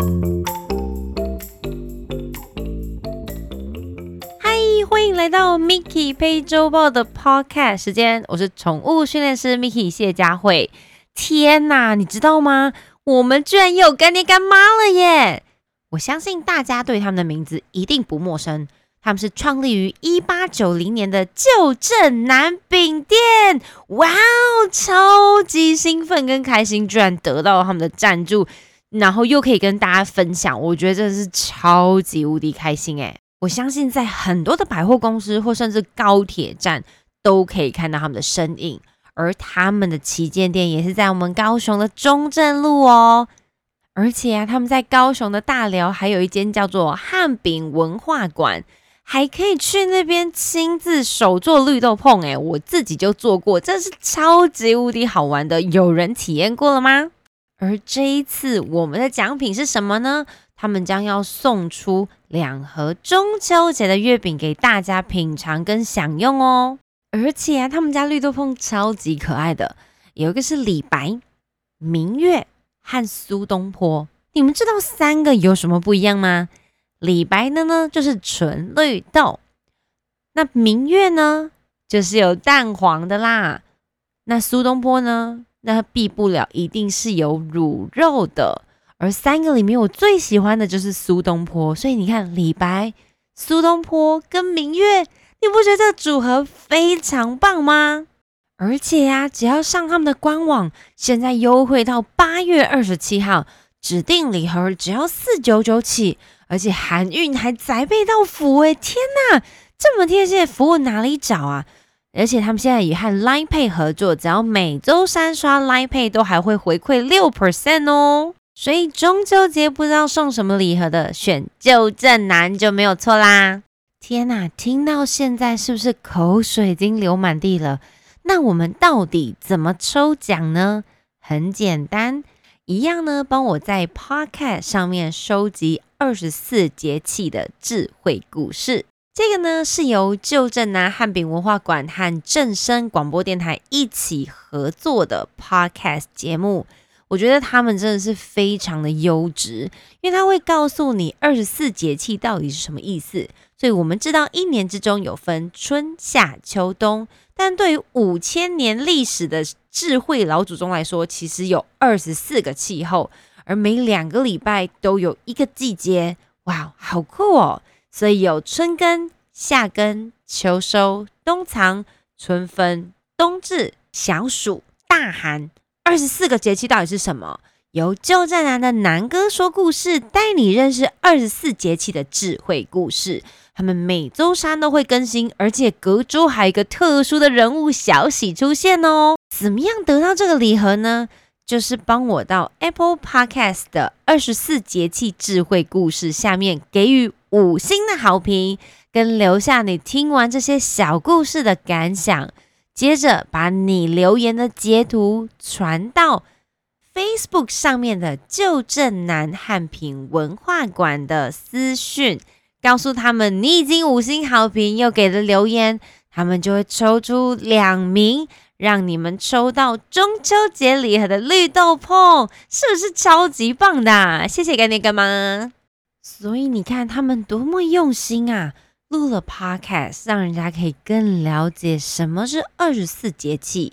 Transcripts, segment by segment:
嗨，欢迎来到 Miki 配周报的 Podcast 时间，我是宠物训练师 Miki 谢佳慧。天哪，你知道吗？我们居然有干爹干妈了耶！我相信大家对他们的名字一定不陌生。他们是创立于一八九零年的旧镇南饼店，哇哦，超级兴奋跟开心，居然得到了他们的赞助，然后又可以跟大家分享，我觉得真的是超级无敌开心诶。我相信在很多的百货公司或甚至高铁站都可以看到他们的身影，而他们的旗舰店也是在我们高雄的中正路哦。而且啊，他们在高雄的大寮还有一间叫做汉饼文化馆。还可以去那边亲自手做绿豆碰，诶，我自己就做过，真是超级无敌好玩的。有人体验过了吗？而这一次我们的奖品是什么呢？他们将要送出两盒中秋节的月饼给大家品尝跟享用哦。而且啊，他们家绿豆碰超级可爱的，有一个是李白、明月和苏东坡。你们知道三个有什么不一样吗？李白的呢，就是纯绿豆；那明月呢，就是有蛋黄的啦。那苏东坡呢，那避不了一定是有卤肉的。而三个里面，我最喜欢的就是苏东坡。所以你看，李白、苏东坡跟明月，你不觉得这组合非常棒吗？而且呀，只要上他们的官网，现在优惠到八月二十七号，指定礼盒只要四九九起。而且含运还宅配到府哎！天哪，这么贴心的服务哪里找啊？而且他们现在也和 Line Pay 合作，只要每周三刷 Line Pay 都还会回馈六 percent 哦。所以中秋节不知道送什么礼盒的，选旧正南就没有错啦！天哪，听到现在是不是口水已经流满地了？那我们到底怎么抽奖呢？很简单。一样呢，帮我在 Podcast 上面收集二十四节气的智慧故事。这个呢是由旧镇南汉饼文化馆和正声广播电台一起合作的 Podcast 节目。我觉得他们真的是非常的优质，因为他会告诉你二十四节气到底是什么意思。所以我们知道一年之中有分春夏秋冬，但对于五千年历史的智慧老祖宗来说，其实有二十四个气候，而每两个礼拜都有一个季节。哇，好酷哦！所以有春耕、夏耕、秋收、冬藏、春分、冬至、小暑、大寒。二十四个节气到底是什么？由旧镇南的南哥说故事，带你认识二十四节气的智慧故事。他们每周三都会更新，而且隔周还有一个特殊的人物小喜出现哦。怎么样得到这个礼盒呢？就是帮我到 Apple Podcast 的二十四节气智慧故事下面给予五星的好评，跟留下你听完这些小故事的感想。接着把你留言的截图传到 Facebook 上面的旧镇南汉品文化馆的私讯。告诉他们你已经五星好评又给了留言，他们就会抽出两名，让你们抽到中秋节礼盒的绿豆碰，是不是超级棒的？谢谢干爹干妈。所以你看他们多么用心啊，录了 Podcast，让人家可以更了解什么是二十四节气，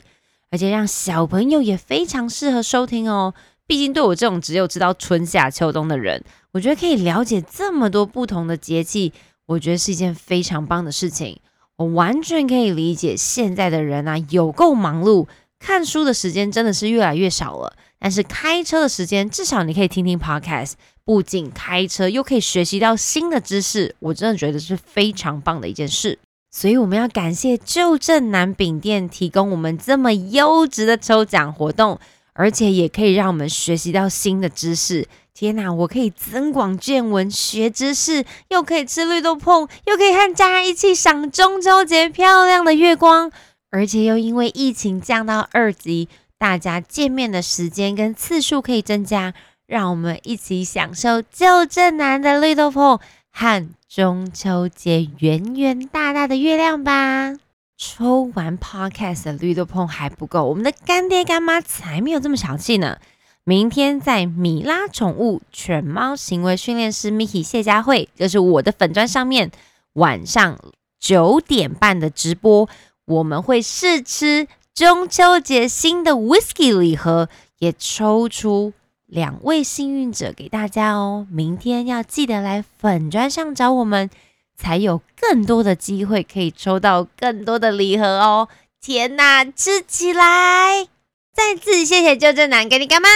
而且让小朋友也非常适合收听哦。毕竟对我这种只有知道春夏秋冬的人。我觉得可以了解这么多不同的节气，我觉得是一件非常棒的事情。我完全可以理解现在的人啊，有够忙碌，看书的时间真的是越来越少了。但是开车的时间，至少你可以听听 podcast，不仅开车，又可以学习到新的知识。我真的觉得是非常棒的一件事。所以我们要感谢旧镇南饼店提供我们这么优质的抽奖活动，而且也可以让我们学习到新的知识。天哪！我可以增广见闻、学知识，又可以吃绿豆碰，又可以和家人一起赏中秋节漂亮的月光，而且又因为疫情降到二级，大家见面的时间跟次数可以增加，让我们一起享受旧正南的绿豆碰和中秋节圆圆大大的月亮吧。抽完 Podcast 的绿豆碰还不够，我们的干爹干妈才没有这么小气呢。明天在米拉宠物犬猫行为训练师 Miki 谢佳慧，就是我的粉砖上面晚上九点半的直播，我们会试吃中秋节新的 Whisky 礼盒，也抽出两位幸运者给大家哦。明天要记得来粉砖上找我们，才有更多的机会可以抽到更多的礼盒哦。天哪，吃起来！再次谢谢旧正男给你干嘛？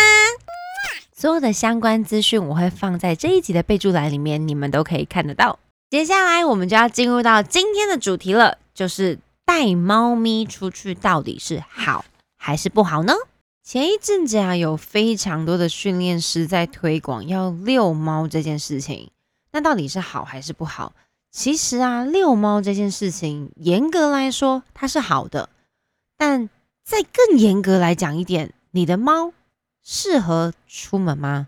所有的相关资讯我会放在这一集的备注栏里面，你们都可以看得到。接下来我们就要进入到今天的主题了，就是带猫咪出去到底是好还是不好呢？前一阵子啊，有非常多的训练师在推广要遛猫这件事情，那到底是好还是不好？其实啊，遛猫这件事情严格来说它是好的，但再更严格来讲一点，你的猫适合出门吗？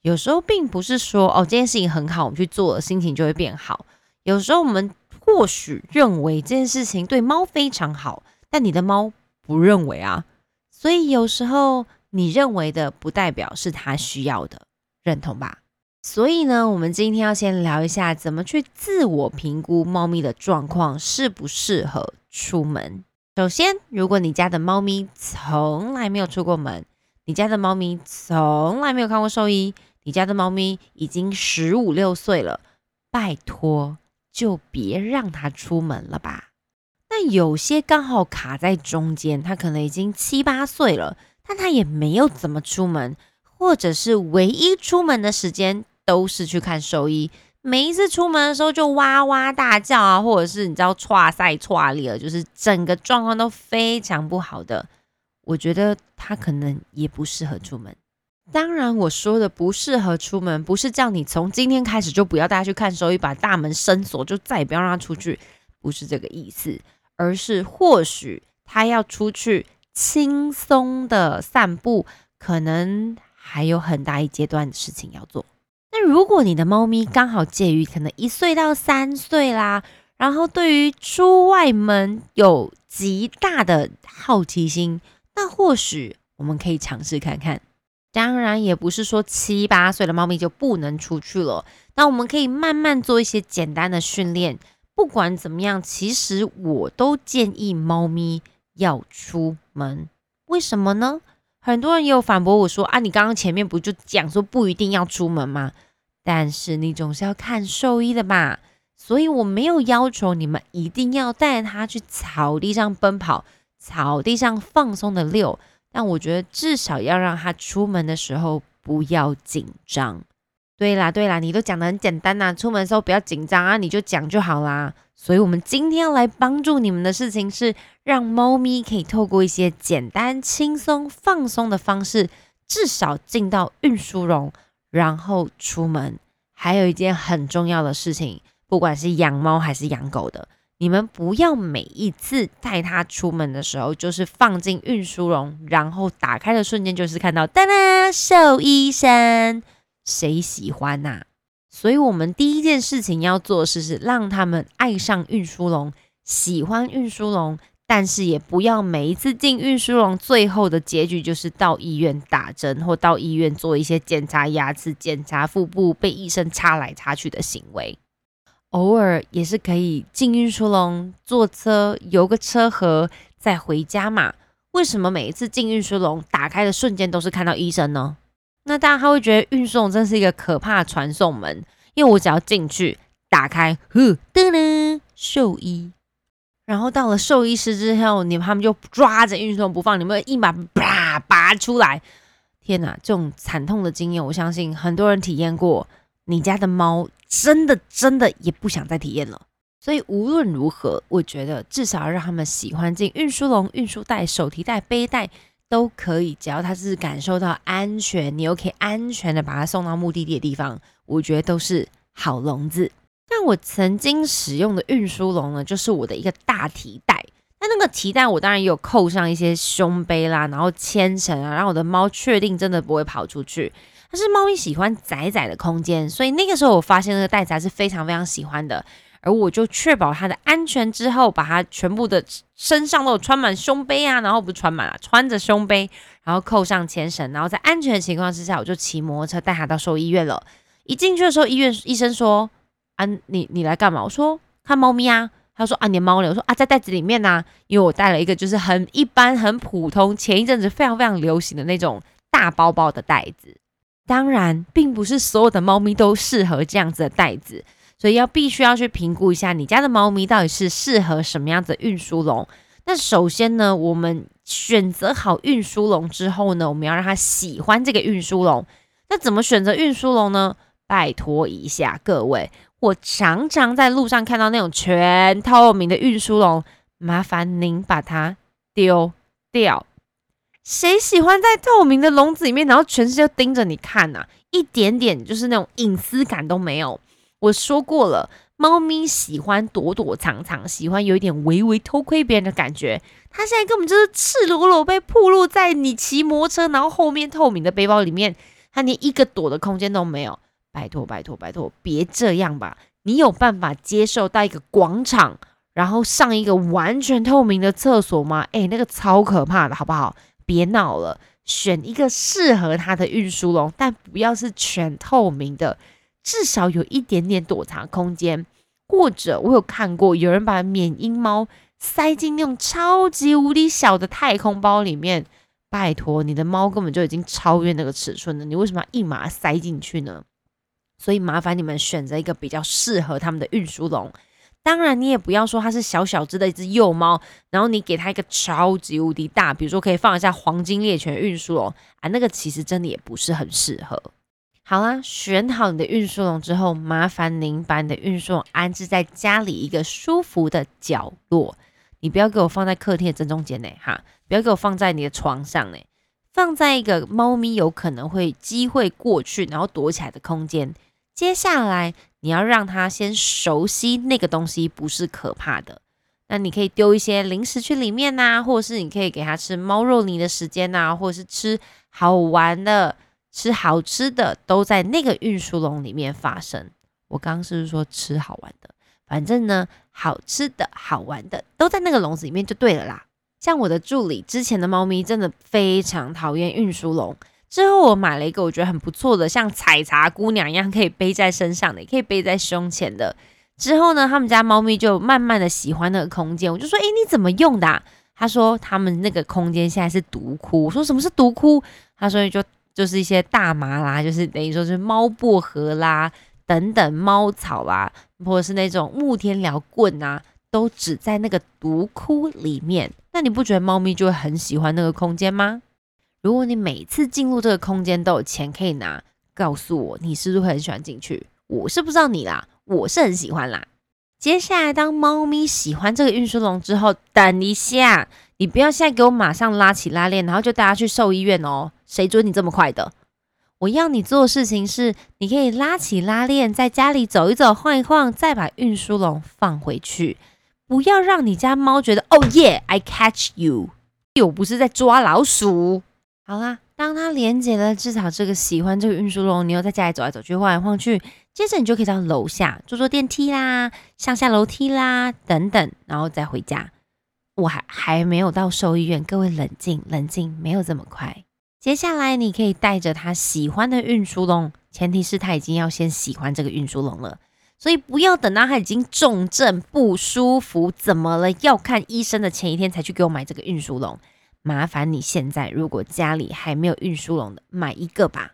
有时候并不是说哦这件事情很好，我们去做了，心情就会变好。有时候我们或许认为这件事情对猫非常好，但你的猫不认为啊。所以有时候你认为的，不代表是他需要的，认同吧？所以呢，我们今天要先聊一下怎么去自我评估猫咪的状况适不适合出门。首先，如果你家的猫咪从来没有出过门，你家的猫咪从来没有看过兽医，你家的猫咪已经十五六岁了，拜托就别让它出门了吧。那有些刚好卡在中间，他可能已经七八岁了，但他也没有怎么出门，或者是唯一出门的时间都是去看兽医。每一次出门的时候就哇哇大叫啊，或者是你知道踹赛踹裂了，就是整个状况都非常不好的。我觉得他可能也不适合出门。当然，我说的不适合出门，不是叫你从今天开始就不要带他去看兽医，把大门深锁，就再也不要让他出去，不是这个意思，而是或许他要出去轻松的散步，可能还有很大一阶段的事情要做。那如果你的猫咪刚好介于可能一岁到三岁啦，然后对于出外门有极大的好奇心，那或许我们可以尝试看看。当然，也不是说七八岁的猫咪就不能出去了。那我们可以慢慢做一些简单的训练。不管怎么样，其实我都建议猫咪要出门。为什么呢？很多人也有反驳我说：“啊，你刚刚前面不就讲说不一定要出门吗？但是你总是要看兽医的吧。所以我没有要求你们一定要带它去草地上奔跑，草地上放松的遛。但我觉得至少要让它出门的时候不要紧张。对啦，对啦，你都讲的很简单呐，出门的时候不要紧张啊，你就讲就好啦。所以，我们今天要来帮助你们的事情是，让猫咪可以透过一些简单、轻松、放松的方式，至少进到运输笼，然后出门。还有一件很重要的事情，不管是养猫还是养狗的，你们不要每一次带它出门的时候，就是放进运输笼，然后打开的瞬间就是看到哒哒兽医生，谁喜欢呐？所以，我们第一件事情要做的是，是让他们爱上运输笼，喜欢运输笼，但是也不要每一次进运输笼，最后的结局就是到医院打针，或到医院做一些检查牙齿、检查腹部，被医生插来插去的行为。偶尔也是可以进运输笼，坐车游个车河，再回家嘛。为什么每一次进运输笼打开的瞬间都是看到医生呢？那大家他会觉得运送真是一个可怕的传送门，因为我只要进去打开，呼噔噔兽医，然后到了兽医师之后，你们他们就抓着运送不放，你们一把啪拔出来，天哪！这种惨痛的经验，我相信很多人体验过。你家的猫真的真的也不想再体验了。所以无论如何，我觉得至少要让他们喜欢进运输笼、运输袋、手提袋、背带。都可以，只要他是感受到安全，你又可以安全的把它送到目的地的地方，我觉得都是好笼子。但我曾经使用的运输笼呢，就是我的一个大提袋。那那个提袋我当然也有扣上一些胸背啦，然后牵绳啊，让我的猫确定真的不会跑出去。但是猫咪喜欢窄窄的空间，所以那个时候我发现那个袋子还是非常非常喜欢的。而我就确保它的安全之后，把它全部的身上都穿满胸背啊，然后不是穿满了，穿着胸背，然后扣上牵绳，然后在安全的情况之下，我就骑摩托车带它到兽医院了。一进去的时候，医院医生说：“啊，你你来干嘛？”我说：“看猫咪啊。”他说：“啊，你的猫呢？”我说：“啊，在袋子里面呢。”因为我带了一个就是很一般、很普通，前一阵子非常非常流行的那种大包包的袋子。当然，并不是所有的猫咪都适合这样子的袋子。所以要必须要去评估一下你家的猫咪到底是适合什么样子的运输笼。那首先呢，我们选择好运输笼之后呢，我们要让它喜欢这个运输笼。那怎么选择运输笼呢？拜托一下各位，我常常在路上看到那种全透明的运输笼，麻烦您把它丢掉。谁喜欢在透明的笼子里面，然后全世界盯着你看呐？一点点就是那种隐私感都没有。我说过了，猫咪喜欢躲躲藏藏，喜欢有一点微微偷窥别人的感觉。它现在根本就是赤裸裸被暴露在你骑摩托车，然后后面透明的背包里面，它连一个躲的空间都没有。拜托拜托拜托，别这样吧！你有办法接受到一个广场，然后上一个完全透明的厕所吗？诶，那个超可怕的，好不好？别闹了，选一个适合它的运输笼，但不要是全透明的。至少有一点点躲藏空间，或者我有看过有人把缅因猫塞进那种超级无敌小的太空包里面。拜托，你的猫根本就已经超越那个尺寸了，你为什么要一马塞进去呢？所以麻烦你们选择一个比较适合他们的运输笼。当然，你也不要说它是小小只的一只幼猫，然后你给它一个超级无敌大，比如说可以放一下黄金猎犬运输笼啊，那个其实真的也不是很适合。好啦，选好你的运输笼之后，麻烦您把你的运输笼安置在家里一个舒服的角落。你不要给我放在客厅的正中间呢，哈，不要给我放在你的床上呢，放在一个猫咪有可能会机会过去然后躲起来的空间。接下来你要让它先熟悉那个东西不是可怕的，那你可以丢一些零食去里面呐，或者是你可以给它吃猫肉泥的时间呐，或者是吃好玩的。吃好吃的都在那个运输笼里面发生。我刚刚是不是说吃好玩的？反正呢，好吃的好玩的都在那个笼子里面就对了啦。像我的助理之前的猫咪真的非常讨厌运输笼。之后我买了一个我觉得很不错的，像采茶姑娘一样可以背在身上的，也可以背在胸前的。之后呢，他们家猫咪就慢慢的喜欢那个空间。我就说：“诶，你怎么用的？”他说：“他们那个空间现在是毒窟。”我说：“什么是毒窟？”他说：“就。”就是一些大麻啦，就是等于说是猫薄荷啦，等等猫草啦，或者是那种木天聊棍啊，都只在那个毒窟里面。那你不觉得猫咪就会很喜欢那个空间吗？如果你每次进入这个空间都有钱可以拿，告诉我你是不是很喜欢进去？我是不知道你啦，我是很喜欢啦。接下来，当猫咪喜欢这个运输笼之后，等一下。你不要现在给我马上拉起拉链，然后就带它去兽医院哦。谁准你这么快的？我要你做的事情是，你可以拉起拉链，在家里走一走、晃一晃，再把运输笼放回去。不要让你家猫觉得哦耶，I catch you，又不是在抓老鼠。好啦，当它连接了至少这个喜欢这个运输笼，你又在家里走来走去、晃来晃去，接着你就可以到楼下坐坐电梯啦、上下楼梯啦等等，然后再回家。我还还没有到兽医院，各位冷静冷静，没有这么快。接下来你可以带着他喜欢的运输笼，前提是他已经要先喜欢这个运输笼了，所以不要等到他已经重症不舒服，怎么了要看医生的前一天才去给我买这个运输笼。麻烦你现在如果家里还没有运输笼的，买一个吧。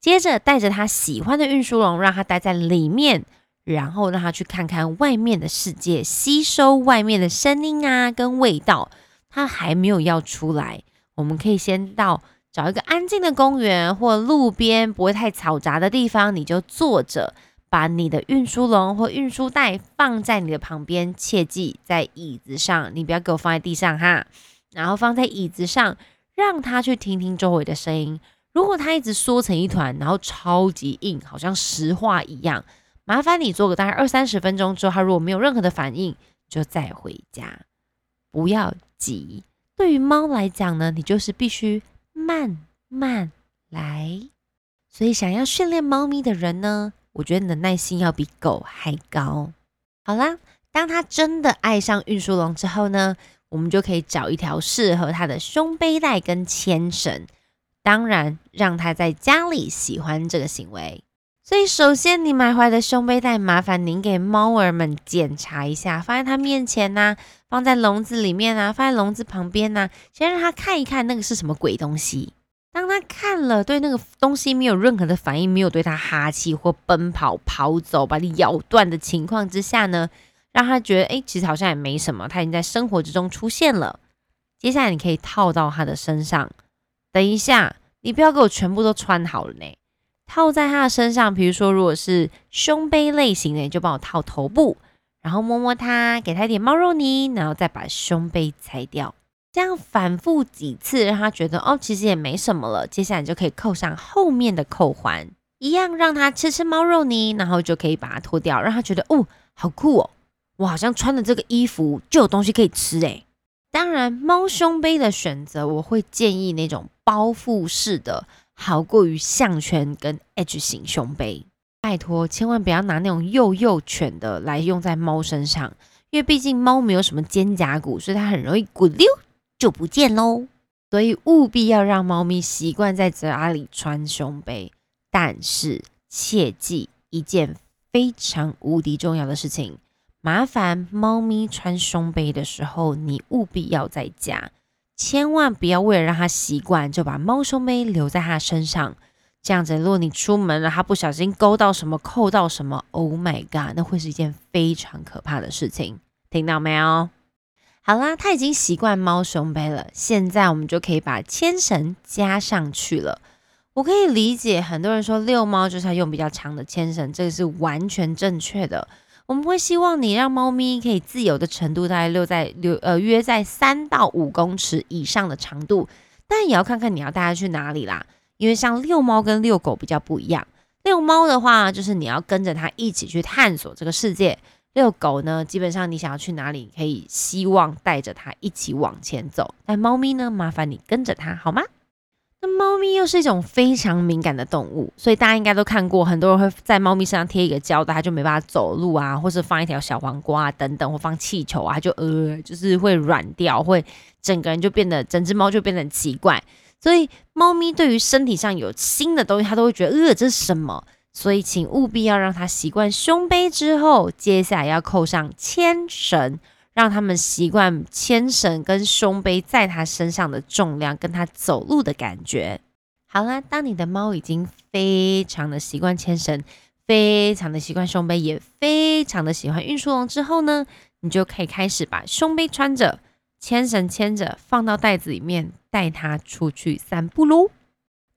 接着带着他喜欢的运输笼，让他待在里面。然后让他去看看外面的世界，吸收外面的声音啊，跟味道。他还没有要出来，我们可以先到找一个安静的公园或路边不会太嘈杂的地方，你就坐着，把你的运输笼或运输袋放在你的旁边，切记在椅子上，你不要给我放在地上哈。然后放在椅子上，让它去听听周围的声音。如果它一直缩成一团，然后超级硬，好像石化一样。麻烦你做个大概二三十分钟之后，它如果没有任何的反应，就再回家，不要急。对于猫来讲呢，你就是必须慢慢来。所以想要训练猫咪的人呢，我觉得你的耐心要比狗还高。好啦，当他真的爱上运输笼之后呢，我们就可以找一条适合他的胸背带跟牵绳，当然让他在家里喜欢这个行为。所以，首先你买回来的胸背带，麻烦您给猫儿们检查一下，放在它面前呐，放在笼子里面啊，放在笼子旁边呐，先让它看一看那个是什么鬼东西。当他看了，对那个东西没有任何的反应，没有对他哈气或奔跑跑走，把你咬断的情况之下呢，让他觉得哎，其实好像也没什么，他已经在生活之中出现了。接下来你可以套到他的身上。等一下，你不要给我全部都穿好了呢。套在他的身上，比如说如果是胸背类型的，你就帮我套头部，然后摸摸它，给它一点猫肉泥，然后再把胸背拆掉。这样反复几次，让他觉得哦，其实也没什么了。接下来就可以扣上后面的扣环，一样让他吃吃猫肉泥，然后就可以把它脱掉，让他觉得哦，好酷哦，我好像穿的这个衣服就有东西可以吃诶。当然，猫胸背的选择，我会建议那种包覆式的，好过于项圈跟 H 型胸背。拜托，千万不要拿那种幼幼犬的来用在猫身上，因为毕竟猫没有什么肩胛骨，所以它很容易滚溜。就不见喽，所以务必要让猫咪习惯在家里穿胸背。但是切记一件非常无敌重要的事情：麻烦猫咪穿胸背的时候，你务必要在家，千万不要为了让它习惯，就把猫胸杯留在它身上。这样子，如果你出门了，它不小心勾到什么、扣到什么，Oh my god，那会是一件非常可怕的事情。听到没有？好啦，他已经习惯猫胸杯了，现在我们就可以把牵绳加上去了。我可以理解很多人说遛猫就是要用比较长的牵绳，这个是完全正确的。我们会希望你让猫咪可以自由的程度大概遛在遛呃约在三到五公尺以上的长度，但也要看看你要带它去哪里啦。因为像遛猫跟遛狗比较不一样，遛猫的话就是你要跟着它一起去探索这个世界。遛狗呢，基本上你想要去哪里，可以希望带着它一起往前走。但猫咪呢，麻烦你跟着它好吗？那猫咪又是一种非常敏感的动物，所以大家应该都看过，很多人会在猫咪身上贴一个胶带，它就没办法走路啊，或是放一条小黄瓜啊等等，或放气球啊，就呃，就是会软掉，会整个人就变得，整只猫就变得很奇怪。所以猫咪对于身体上有新的东西，它都会觉得呃，这是什么？所以，请务必要让它习惯胸背之后，接下来要扣上牵绳，让他们习惯牵绳跟胸背在它身上的重量，跟它走路的感觉。好啦，当你的猫已经非常的习惯牵绳，非常的习惯胸背，也非常的喜欢运输笼之后呢，你就可以开始把胸背穿着，牵绳牵着，放到袋子里面，带它出去散步喽。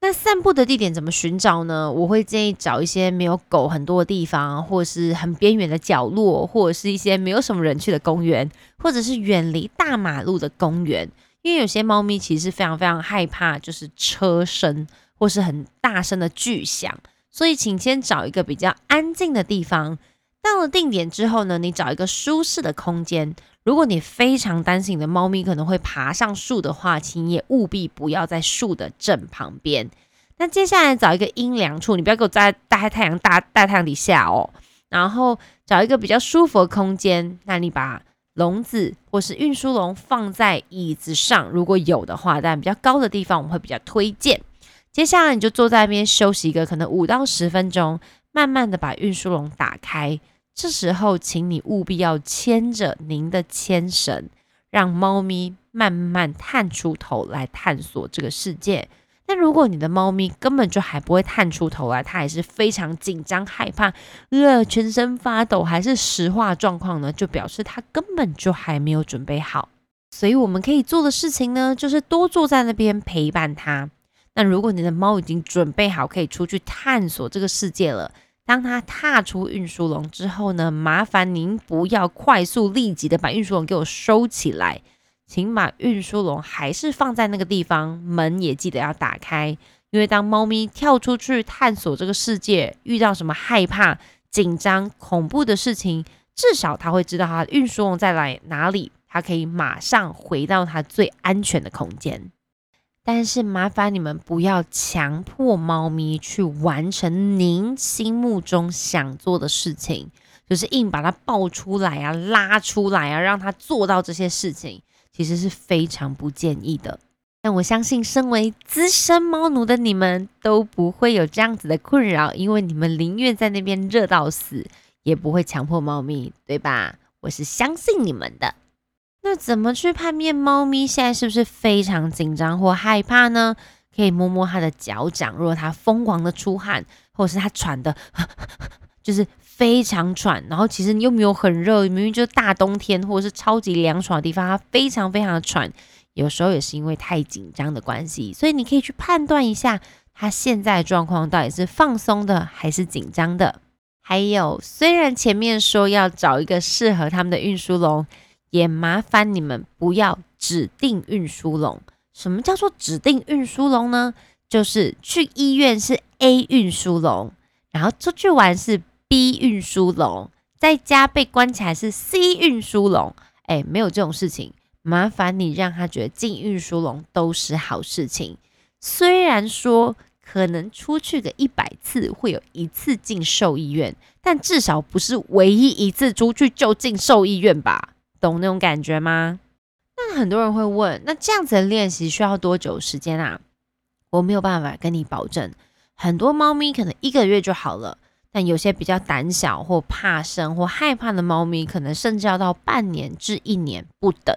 那散步的地点怎么寻找呢？我会建议找一些没有狗很多的地方，或者是很边缘的角落，或者是一些没有什么人去的公园，或者是远离大马路的公园。因为有些猫咪其实非常非常害怕，就是车声或是很大声的巨响，所以请先找一个比较安静的地方。到了定点之后呢，你找一个舒适的空间。如果你非常担心你的猫咪可能会爬上树的话，请也务必不要在树的正旁边。那接下来找一个阴凉处，你不要给我在大太阳大大太阳底下哦。然后找一个比较舒服的空间，那你把笼子或是运输笼放在椅子上，如果有的话，但比较高的地方我们会比较推荐。接下来你就坐在那边休息一个可能五到十分钟，慢慢的把运输笼打开。这时候，请你务必要牵着您的牵绳，让猫咪慢慢探出头来探索这个世界。那如果你的猫咪根本就还不会探出头来，它还是非常紧张害怕，呃，全身发抖，还是石化状况呢，就表示它根本就还没有准备好。所以我们可以做的事情呢，就是多坐在那边陪伴它。那如果你的猫已经准备好可以出去探索这个世界了。当他踏出运输笼之后呢，麻烦您不要快速立即的把运输笼给我收起来，请把运输笼还是放在那个地方，门也记得要打开，因为当猫咪跳出去探索这个世界，遇到什么害怕、紧张、恐怖的事情，至少它会知道它运输笼在哪哪里，它可以马上回到它最安全的空间。但是麻烦你们不要强迫猫咪去完成您心目中想做的事情，就是硬把它抱出来啊、拉出来啊，让它做到这些事情，其实是非常不建议的。但我相信，身为资深猫奴的你们都不会有这样子的困扰，因为你们宁愿在那边热到死，也不会强迫猫咪，对吧？我是相信你们的。那怎么去判别猫咪现在是不是非常紧张或害怕呢？可以摸摸它的脚掌，如果它疯狂的出汗，或者是它喘的，就是非常喘，然后其实你又没有很热，明明就是大冬天或者是超级凉爽的地方，它非常非常的喘。有时候也是因为太紧张的关系，所以你可以去判断一下它现在的状况到底是放松的还是紧张的。还有，虽然前面说要找一个适合他们的运输笼，也麻烦你们不要指定运输笼。什么叫做指定运输笼呢？就是去医院是 A 运输笼，然后出去玩是 B 运输笼，在家被关起来是 C 运输笼。哎，没有这种事情。麻烦你让他觉得进运输笼都是好事情，虽然说可能出去个一百次会有一次进兽医院，但至少不是唯一一次出去就进兽医院吧？懂那种感觉吗？那很多人会问，那这样子的练习需要多久时间啊？我没有办法跟你保证，很多猫咪可能一个月就好了，但有些比较胆小或怕生或害怕的猫咪，可能甚至要到半年至一年不等。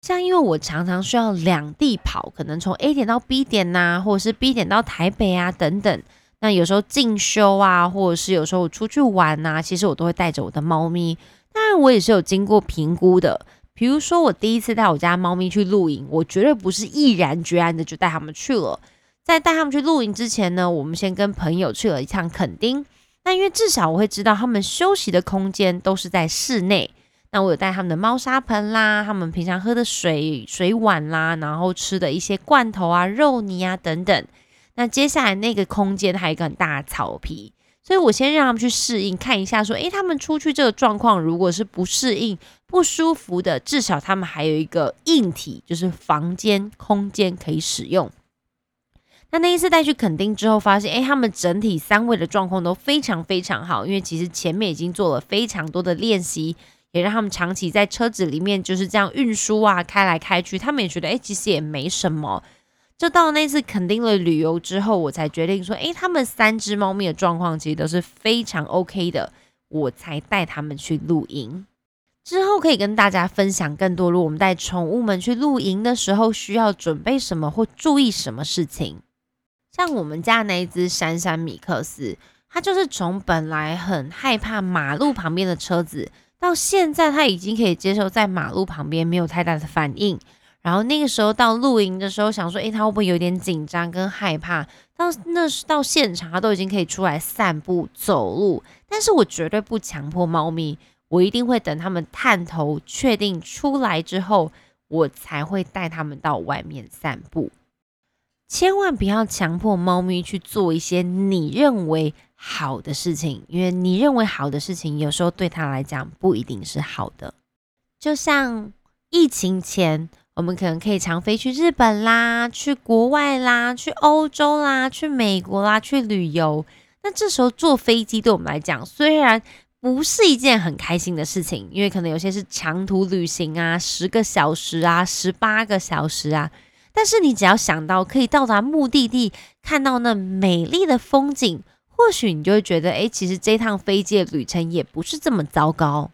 像因为我常常需要两地跑，可能从 A 点到 B 点呐，或者是 B 点到台北啊等等。那有时候进修啊，或者是有时候我出去玩呐，其实我都会带着我的猫咪。当然，我也是有经过评估的。比如说，我第一次带我家猫咪去露营，我绝对不是毅然决然的就带他们去了。在带他们去露营之前呢，我们先跟朋友去了一趟垦丁。那因为至少我会知道他们休息的空间都是在室内。那我有带他们的猫砂盆啦，他们平常喝的水水碗啦，然后吃的一些罐头啊、肉泥啊等等。那接下来那个空间还有一个很大的草皮，所以我先让他们去适应，看一下说，诶，他们出去这个状况如果是不适应、不舒服的，至少他们还有一个硬体，就是房间空间可以使用。那那一次带去垦丁之后，发现，诶，他们整体三位的状况都非常非常好，因为其实前面已经做了非常多的练习。也让他们长期在车子里面就是这样运输啊，开来开去，他们也觉得哎，其实也没什么。就到那次肯定了旅游之后，我才决定说，哎，他们三只猫咪的状况其实都是非常 OK 的，我才带他们去露营。之后可以跟大家分享更多，如果我们带宠物们去露营的时候，需要准备什么或注意什么事情。像我们家那一只珊珊米克斯，它就是从本来很害怕马路旁边的车子。到现在，它已经可以接受在马路旁边没有太大的反应。然后那个时候到露营的时候，想说，诶，他会不会有点紧张跟害怕？到那到现场，他都已经可以出来散步走路。但是我绝对不强迫猫咪，我一定会等他们探头确定出来之后，我才会带他们到外面散步。千万不要强迫猫咪去做一些你认为好的事情，因为你认为好的事情，有时候对它来讲不一定是好的。就像疫情前，我们可能可以常飞去日本啦，去国外啦，去欧洲啦，去美国啦，去旅游。那这时候坐飞机对我们来讲，虽然不是一件很开心的事情，因为可能有些是长途旅行啊，十个小时啊，十八个小时啊。但是你只要想到可以到达目的地，看到那美丽的风景，或许你就会觉得，哎，其实这趟飞机的旅程也不是这么糟糕。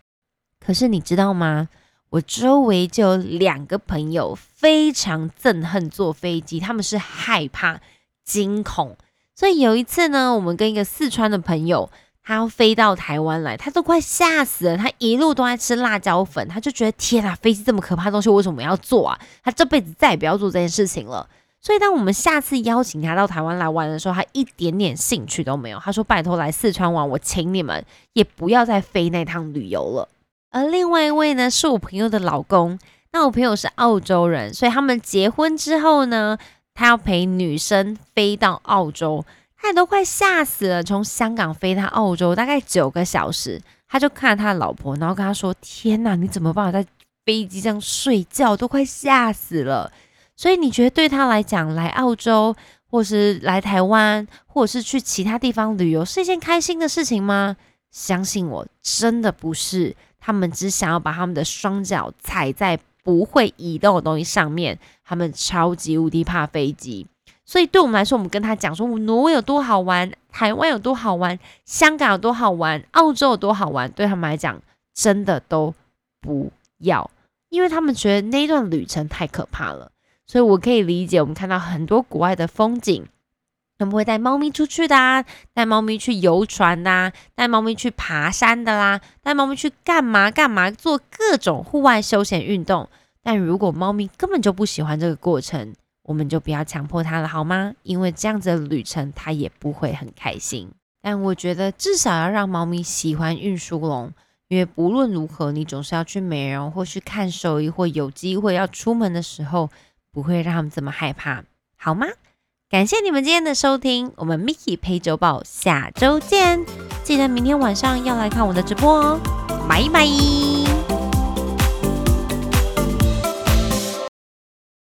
可是你知道吗？我周围就有两个朋友非常憎恨坐飞机，他们是害怕、惊恐。所以有一次呢，我们跟一个四川的朋友。他要飞到台湾来，他都快吓死了。他一路都在吃辣椒粉，他就觉得天啊，飞机这么可怕的东西，为什么要坐啊？他这辈子再也不要做这件事情了。所以，当我们下次邀请他到台湾来玩的时候，他一点点兴趣都没有。他说：“拜托来四川玩，我请你们，也不要再飞那趟旅游了。”而另外一位呢，是我朋友的老公。那我朋友是澳洲人，所以他们结婚之后呢，他要陪女生飞到澳洲。他都快吓死了，从香港飞到澳洲大概九个小时，他就看他老婆，然后跟他说：“天哪，你怎么办法在飞机上睡觉？都快吓死了。”所以你觉得对他来讲，来澳洲，或是来台湾，或者是去其他地方旅游，是一件开心的事情吗？相信我，真的不是，他们只想要把他们的双脚踩在不会移动的东西上面。他们超级无敌怕飞机，所以对我们来说，我们跟他讲说，挪威有多好玩，台湾有多好玩，香港有多好玩，澳洲有多好玩，对他们来讲，真的都不要，因为他们觉得那段旅程太可怕了。所以我可以理解，我们看到很多国外的风景。他们会带猫咪出去的啊，带猫咪去游船呐，带猫咪去爬山的啦，带猫咪去干嘛干嘛，做各种户外休闲运动。但如果猫咪根本就不喜欢这个过程，我们就不要强迫它了，好吗？因为这样子的旅程它也不会很开心。但我觉得至少要让猫咪喜欢运输笼，因为不论如何，你总是要去美容或去看兽医，或有机会要出门的时候，不会让他们这么害怕，好吗？感谢你们今天的收听，我们 Miki 陪周报下周见，记得明天晚上要来看我的直播哦，拜拜。